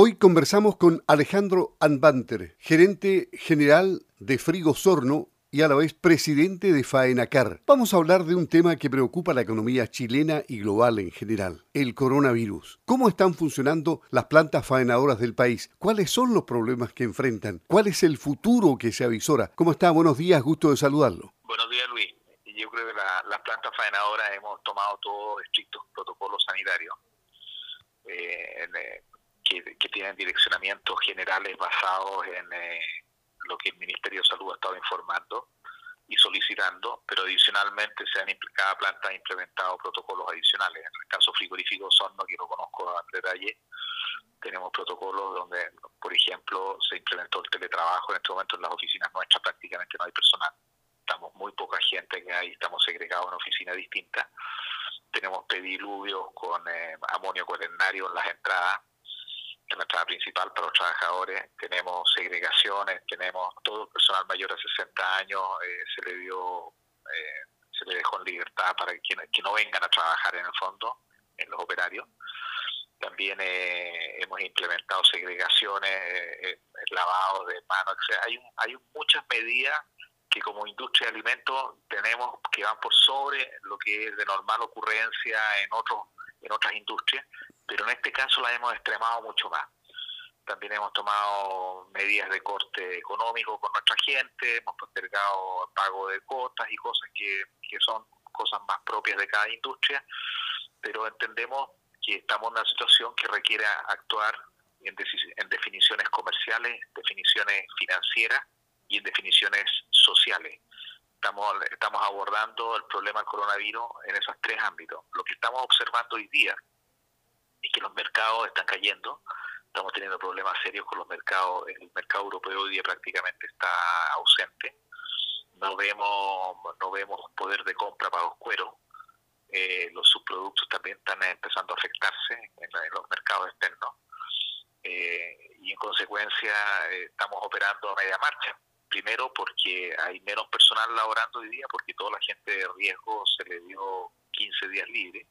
Hoy conversamos con Alejandro Anbanter, gerente general de Frigo Sorno y a la vez presidente de Faenacar. Vamos a hablar de un tema que preocupa a la economía chilena y global en general, el coronavirus. ¿Cómo están funcionando las plantas faenadoras del país? ¿Cuáles son los problemas que enfrentan? ¿Cuál es el futuro que se avisora? ¿Cómo está? Buenos días, gusto de saludarlo. Buenos días, Luis. Yo creo que las plantas faenadoras hemos tomado todos estrictos protocolos sanitarios. Eh, eh, que, tienen direccionamientos generales basados en eh, lo que el Ministerio de Salud ha estado informando y solicitando, pero adicionalmente se han cada planta ha implementado protocolos adicionales. En el caso frigorífico Sorno, que lo conozco a detalle, tenemos protocolos donde, por ejemplo, se implementó el teletrabajo. En este momento en las oficinas nuestras prácticamente no hay personal. Estamos muy poca gente que hay, estamos segregados en oficinas distintas. Tenemos pediluvios con eh, amonio cuaternario en las entradas en entrada principal para los trabajadores, tenemos segregaciones, tenemos todo el personal mayor de 60 años, eh, se le dio, eh, se le dejó en libertad para que, que, no vengan a trabajar en el fondo, en los operarios. También eh, hemos implementado segregaciones, lavados de manos, hay, hay muchas medidas que como industria de alimentos tenemos que van por sobre lo que es de normal ocurrencia en otros en otras industrias pero en este caso la hemos extremado mucho más. También hemos tomado medidas de corte económico con nuestra gente, hemos postergado pago de cuotas y cosas que, son cosas más propias de cada industria, pero entendemos que estamos en una situación que requiere actuar en, en definiciones comerciales, definiciones financieras y en definiciones sociales. Estamos, estamos abordando el problema del coronavirus en esos tres ámbitos. Lo que estamos observando hoy día y que los mercados están cayendo. Estamos teniendo problemas serios con los mercados. El mercado europeo hoy día prácticamente está ausente. No vemos, no vemos poder de compra para los cueros. Eh, los subproductos también están empezando a afectarse en, los mercados externos. Eh, y en consecuencia eh, estamos operando a media marcha. Primero porque hay menos personal laborando hoy día, porque toda la gente de riesgo se le dio 15 días libres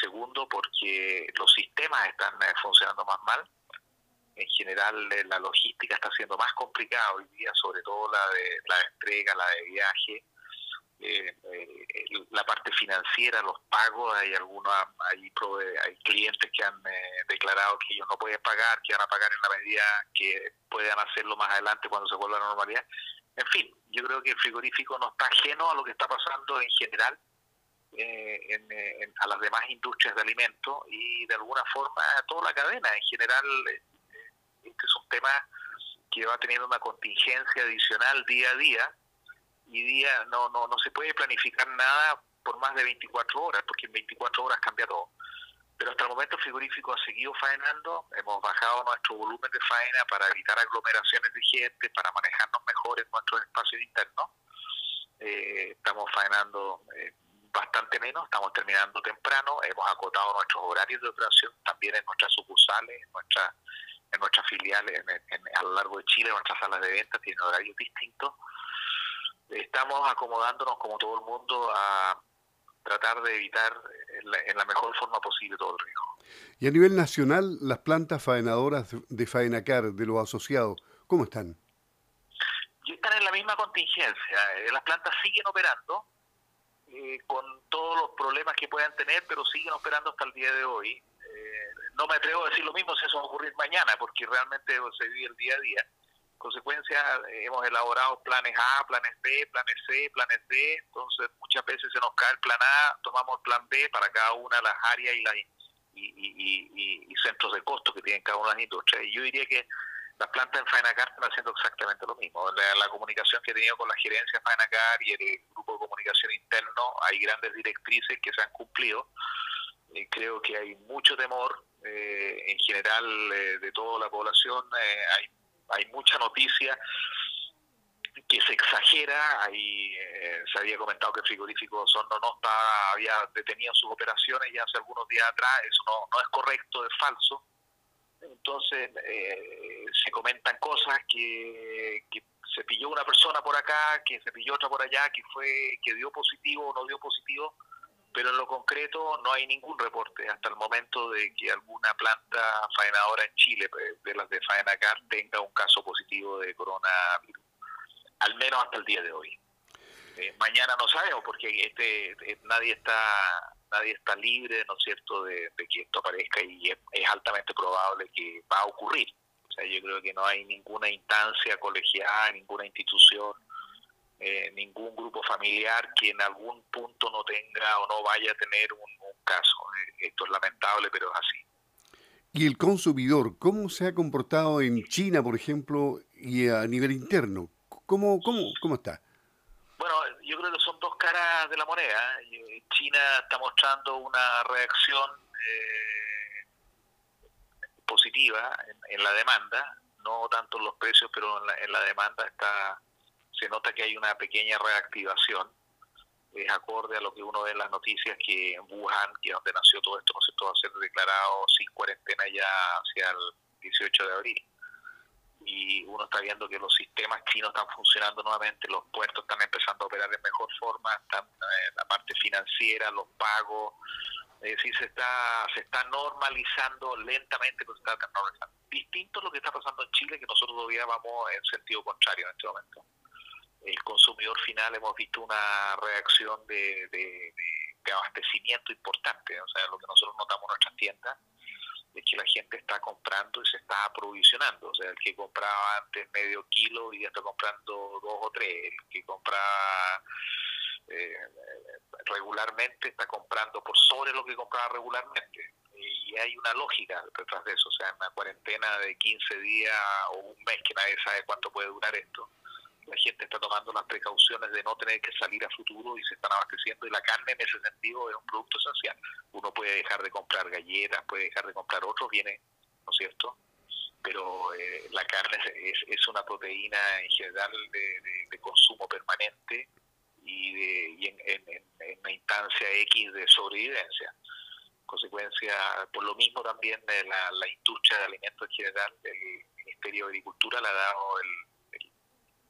Segundo, porque los sistemas están eh, funcionando más mal. En general, eh, la logística está siendo más complicada hoy día, sobre todo la de la entrega, la de viaje, eh, la parte financiera, los pagos, hay algunos, hay, hay clientes que han declarado que ellos no pueden pagar, que van a pagar en la medida que puedan hacerlo más adelante cuando se vuelva a la normalidad. En fin, yo creo que el frigorífico no está ajeno a lo que está pasando en general eh, en, a las demás industrias de alimentos y de alguna forma a toda la cadena. En general, eh, este es un tema que va teniendo una contingencia adicional día a día y día no, no, no se puede planificar nada por más de 24 horas, porque en 24 horas cambia todo. Pero hasta el momento el frigorífico ha seguido faenando, hemos bajado nuestro volumen de faena para evitar aglomeraciones de gente, para manejarnos mejor en nuestros espacios internos. Eh, estamos faenando eh, bastante menos, estamos terminando temprano, hemos acotado nuestros horarios de operación también en nuestras sucursales, en, nuestra, en nuestras filiales a lo largo de Chile, nuestras salas de venta tienen horarios distintos. Estamos acomodándonos como todo el mundo a tratar de evitar en la, mejor forma posible todo el riesgo. Y a nivel nacional, las plantas faenadoras de Faenacar, de los asociados, ¿cómo están? están en la misma contingencia. Eh, las plantas siguen operando, eh, con todos los problemas que puedan tener, pero siguen operando hasta el día de hoy. Eh, no me atrevo a decir lo mismo si eso va a ocurrir mañana, porque realmente se vive el día a día. En consecuencia, hemos elaborado planes A, planes B, planes C, planes D, entonces muchas veces se nos cae el plan A, tomamos el plan B para cada una de las áreas y, las, y, centros de costo que tienen cada una de las industrias. Y yo diría que las plantas en Faenacar están haciendo exactamente lo mismo. La, la, comunicación que he tenido con la gerencia de Faenacar y el grupo de comunicación interno, hay grandes directrices que se han cumplido. y creo que hay mucho temor eh, en general eh, de toda la población. Eh, hay, hay mucha noticia que se exagera. Ahí se había comentado que el frigorífico Sorno no está, había detenido sus operaciones ya hace algunos días atrás. Eso no, no es correcto, es falso entonces eh, se comentan cosas que, se pilló una persona por acá, que se pilló otra por allá, que fue que dio positivo o no dio positivo. pero en lo concreto no hay ningún reporte hasta el momento de que alguna planta faenadora en Chile, pues, de las de Faenacar, tenga un caso positivo de coronavirus, al menos hasta el día de hoy. Eh, mañana no sabemos porque este, eh, nadie está nadie está libre, ¿no es cierto?, de, que esto aparezca y es, altamente probable que va a ocurrir. Sea, yo creo que no hay ninguna instancia colegiada, ninguna institución, eh, ningún grupo familiar que en algún punto no tenga o no vaya a tener un, caso. esto es lamentable, pero es así. ¿Y el consumidor, cómo se ha comportado en China, por ejemplo, y a nivel interno? ¿Cómo, cómo, cómo está? Bueno, yo creo que son dos caras de la moneda. China está mostrando una reacción eh, en, la demanda, no tanto en los precios, pero en la, demanda está se nota que hay una pequeña reactivación. Es acorde a lo que uno ve en las noticias que en Wuhan, que es donde nació todo esto, ¿no va a ser declarado sin cuarentena ya hacia el 18 de abril y uno está viendo que los sistemas chinos están funcionando nuevamente, los puertos están empezando a operar de mejor forma, están, eh, la parte financiera, los pagos, es decir, se está, se está normalizando lentamente, pero está normalizando. Distinto a lo que está pasando en Chile, que nosotros todavía vamos en sentido contrario en este momento. El consumidor final hemos visto una reacción de, de, de abastecimiento importante, o sea, lo que nosotros notamos en nuestras tiendas, es que la gente está comprando y se está aprovisionando. O sea, el que compraba antes medio kilo y ya está comprando dos o tres. El que compraba eh, regularmente está comprando por sobre lo que compraba regularmente. Y hay una lógica detrás de eso. O sea, en una cuarentena de 15 días o un mes que nadie sabe cuánto puede durar esto la gente está tomando las precauciones de no tener que salir a futuro y se están abasteciendo y la carne en ese sentido es un producto esencial. Uno puede dejar de comprar galletas, puede dejar de comprar otros bienes, ¿no es cierto? Pero eh, la carne es, es, una proteína en general de, consumo permanente y, de, y en, en, en, una instancia X de sobrevivencia consecuencia, por lo mismo también de la, industria de alimentos en general, el Ministerio de Agricultura le ha dado el,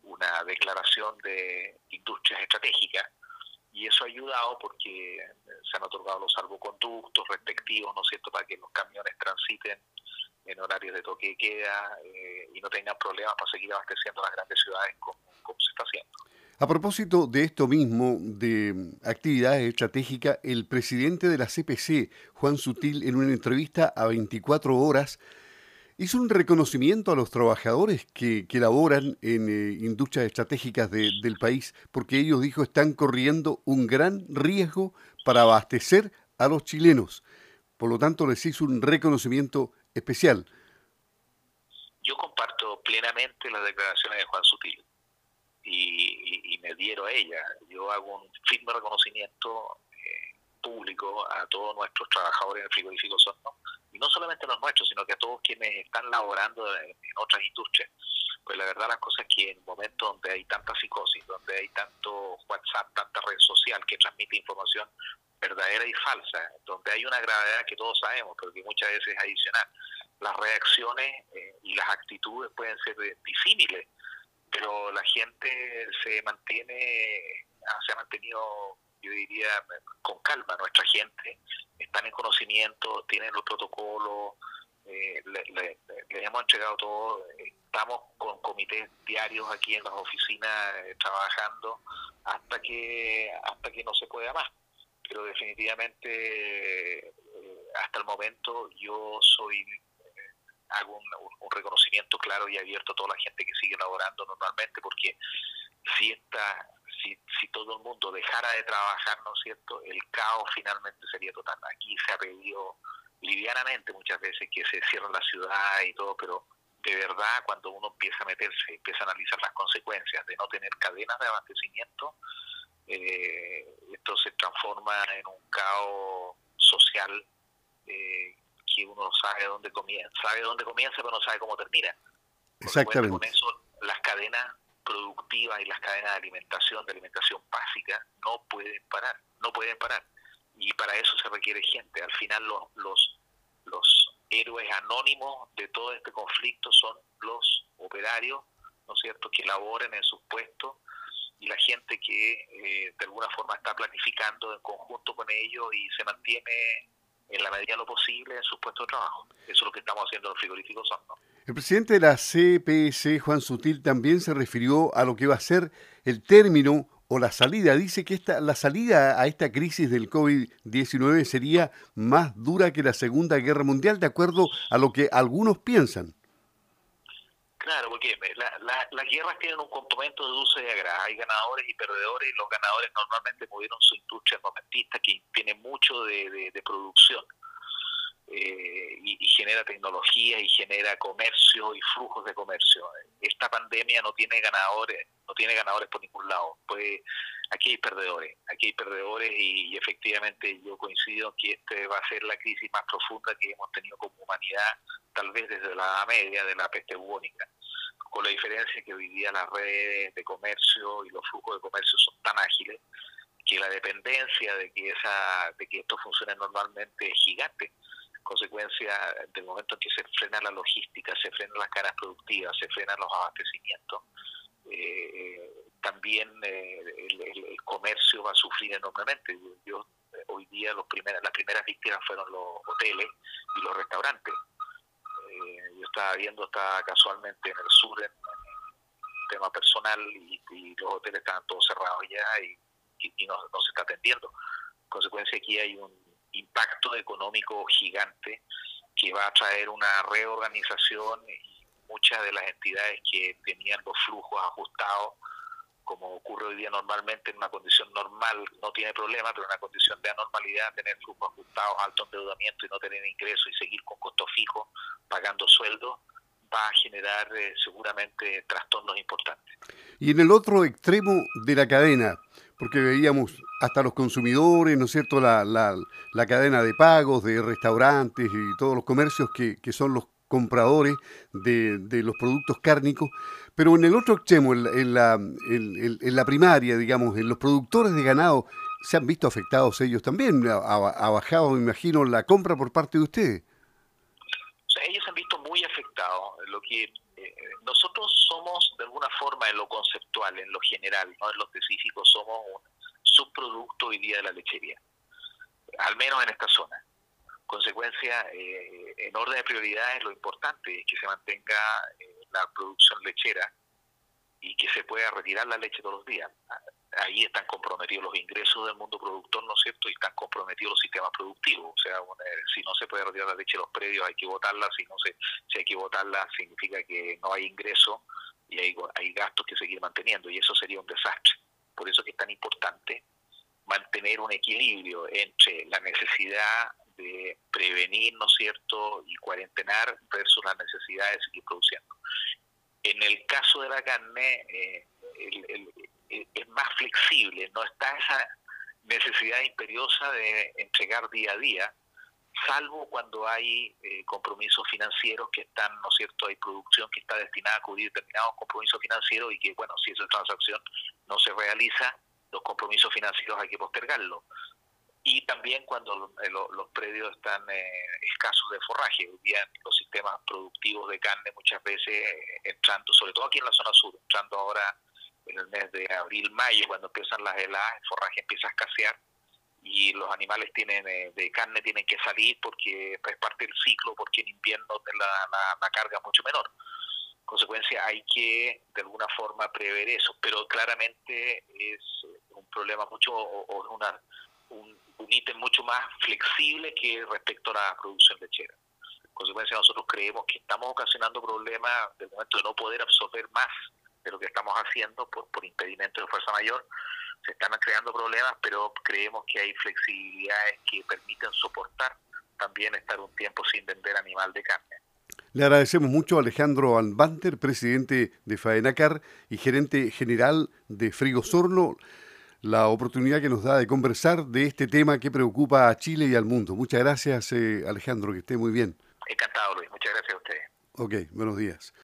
una declaración de industrias estratégicas y eso ha ayudado porque se han otorgado los salvoconductos respectivos, ¿no es cierto?, para que los camiones transiten en horarios de toque de queda eh, y no tengan problemas para seguir abasteciendo las grandes ciudades como, como se está haciendo. A propósito de esto mismo, de actividades estratégicas, el presidente de la CPC, Juan Sutil, en una entrevista a 24 horas, hizo un reconocimiento a los trabajadores que, que laboran en eh, industrias estratégicas del país, porque ellos, dijo, están corriendo un gran riesgo para abastecer a los chilenos. Por lo tanto, les hizo un reconocimiento especial. Yo comparto plenamente las declaraciones de Juan Sutil y, me dieron a ella. Yo hago un firme reconocimiento eh, público a todos nuestros trabajadores en el frigorífico Sorno y no solamente los nuestros, sino que a todos quienes están laborando en, otras industrias. Pues la verdad las cosas es que en momentos donde hay tanta psicosis, donde hay tanto WhatsApp, tanta red social que transmite información verdadera y falsa, donde hay una gravedad que todos sabemos, pero que muchas veces es adicional, las reacciones eh, y las actitudes pueden ser disímiles, pero la gente se mantiene, se ha mantenido yo diría, con calma. Nuestra gente están en conocimiento, tienen los protocolos, eh, les hemos entregado todo. Estamos con comités diarios aquí en las oficinas eh, trabajando hasta que hasta que no se pueda más. Pero definitivamente, eh, hasta el momento, yo soy hago un, reconocimiento claro y abierto a toda la gente que sigue laborando normalmente, porque si esta si, si todo el mundo dejara de trabajar, ¿no es cierto?, el caos finalmente sería total. Aquí se ha pedido livianamente muchas veces que se cierre la ciudad y todo, pero de verdad cuando uno empieza a meterse, empieza a analizar las consecuencias de no tener cadenas de abastecimiento, eh, esto se transforma en un caos social eh, que uno sabe dónde comienza, sabe dónde comienza pero no sabe cómo termina. Exactamente. Con eso las cadenas productivas y las cadenas de alimentación, de alimentación básica, no pueden parar, no pueden parar. Y para eso se requiere gente. Al final los, los, los héroes anónimos de todo este conflicto son los operarios, ¿no es cierto?, que laboren en sus puestos y la gente que eh, de alguna forma está planificando en conjunto con ellos y se mantiene en la medida de lo posible en sus puestos de trabajo. Eso es lo que estamos haciendo en los frigoríficos. El presidente de la CPS, Juan Sutil, también se refirió a lo que va a ser el término o la salida. Dice que esta, la salida a esta crisis del COVID-19 sería más dura que la Segunda Guerra Mundial, de acuerdo a lo que algunos piensan. Claro, porque las guerras tienen un componente de uso y agrado. Hay ganadores y perdedores, y los ganadores normalmente movieron su industria armamentista, que tiene mucho de, producción. Eh, y, y, genera tecnología y genera comercio y flujos de comercio. Esta pandemia no tiene ganadores, no tiene ganadores por ningún lado. Pues aquí hay perdedores, aquí hay perdedores y, efectivamente yo coincido que esta va a ser la crisis más profunda que hemos tenido como humanidad, tal vez desde la media de la peste bubónica, con la diferencia que hoy día las redes de comercio y los flujos de comercio son tan ágiles que la dependencia de que esa de que esto funcione normalmente es gigante consecuencia del momento en que se frena la logística, se frenan las caras productivas, se frenan los abastecimientos, eh, también eh, el, comercio va a sufrir enormemente. Yo, hoy día los primeras, las primeras víctimas fueron los hoteles y los restaurantes. Eh, yo estaba viendo, estaba casualmente en el sur en, tema personal y, los hoteles estaban todos cerrados ya y, y, no, no se está atendiendo. En consecuencia aquí hay un impacto económico gigante que va a traer una reorganización y muchas de las entidades que tenían los flujos ajustados, como ocurre hoy día normalmente en una condición normal, no tiene problema, pero en una condición de anormalidad, tener flujos ajustados, alto endeudamiento y no tener ingresos y seguir con costos fijos, pagando sueldos, va a generar eh, seguramente trastornos importantes. Y en el otro extremo de la cadena, porque veíamos hasta los consumidores, ¿no es cierto?, la, la, cadena de pagos de restaurantes y todos los comercios que, que son los compradores de, de, los productos cárnicos, pero en el otro extremo, en, la, en, en, la primaria, digamos, en los productores de ganado, se han visto afectados ellos también. Ha, ha bajado, me imagino, la compra por parte de ustedes. Ellos se han visto muy afectados. Lo que nosotros somos, de alguna forma, en lo conceptual, en lo general, no en lo específico, somos un subproducto hoy día de la lechería, al menos en esta zona. Consecuencia, eh, en orden de prioridades, lo importante es que se mantenga eh, la producción lechera y que se pueda retirar la leche todos los días ahí están comprometidos los ingresos del mundo productor, ¿no es cierto? Y están comprometidos los sistemas productivos. O sea, si no se puede retirar la leche los predios, hay que votarla. Si no se, si hay que votarla, significa que no hay ingreso y hay, hay gastos que seguir manteniendo. Y eso sería un desastre. Por eso es que es tan importante mantener un equilibrio entre la necesidad de prevenir, ¿no cierto?, y cuarentenar versus la necesidad de seguir produciendo. En el caso de la carne, eh, el, es más flexible, no está esa necesidad imperiosa de entregar día a día, salvo cuando hay eh, compromisos financieros que están, ¿no cierto?, hay producción que está destinada a cubrir determinados compromisos financieros y que, bueno, si esa transacción no se realiza, los compromisos financieros hay que postergarlos. Y también cuando eh, los predios están eh, escasos de forraje, hoy día los sistemas productivos de carne muchas veces entrando, sobre todo aquí en la zona sur, entrando ahora en el mes de abril, mayo, cuando empiezan las heladas, el forraje empieza a escasear y los animales tienen eh, de carne tienen que salir porque es parte del ciclo, porque en invierno la, la, carga es mucho menor. En consecuencia, hay que de alguna forma prever eso, pero claramente es un problema mucho o, una, un, un ítem mucho más flexible que respecto a la producción lechera. En consecuencia, nosotros creemos que estamos ocasionando problemas del momento de no poder absorber más de lo que estamos haciendo por, por impedimento de fuerza mayor. Se están creando problemas, pero creemos que hay flexibilidades que permiten soportar también estar un tiempo sin vender animal de carne. Le agradecemos mucho a Alejandro Albanter, presidente de Faenacar y gerente general de Frigo Sorno, la oportunidad que nos da de conversar de este tema que preocupa a Chile y al mundo. Muchas gracias, eh, Alejandro, que esté muy bien. Encantado, Luis. Muchas gracias a ustedes. Ok, buenos días.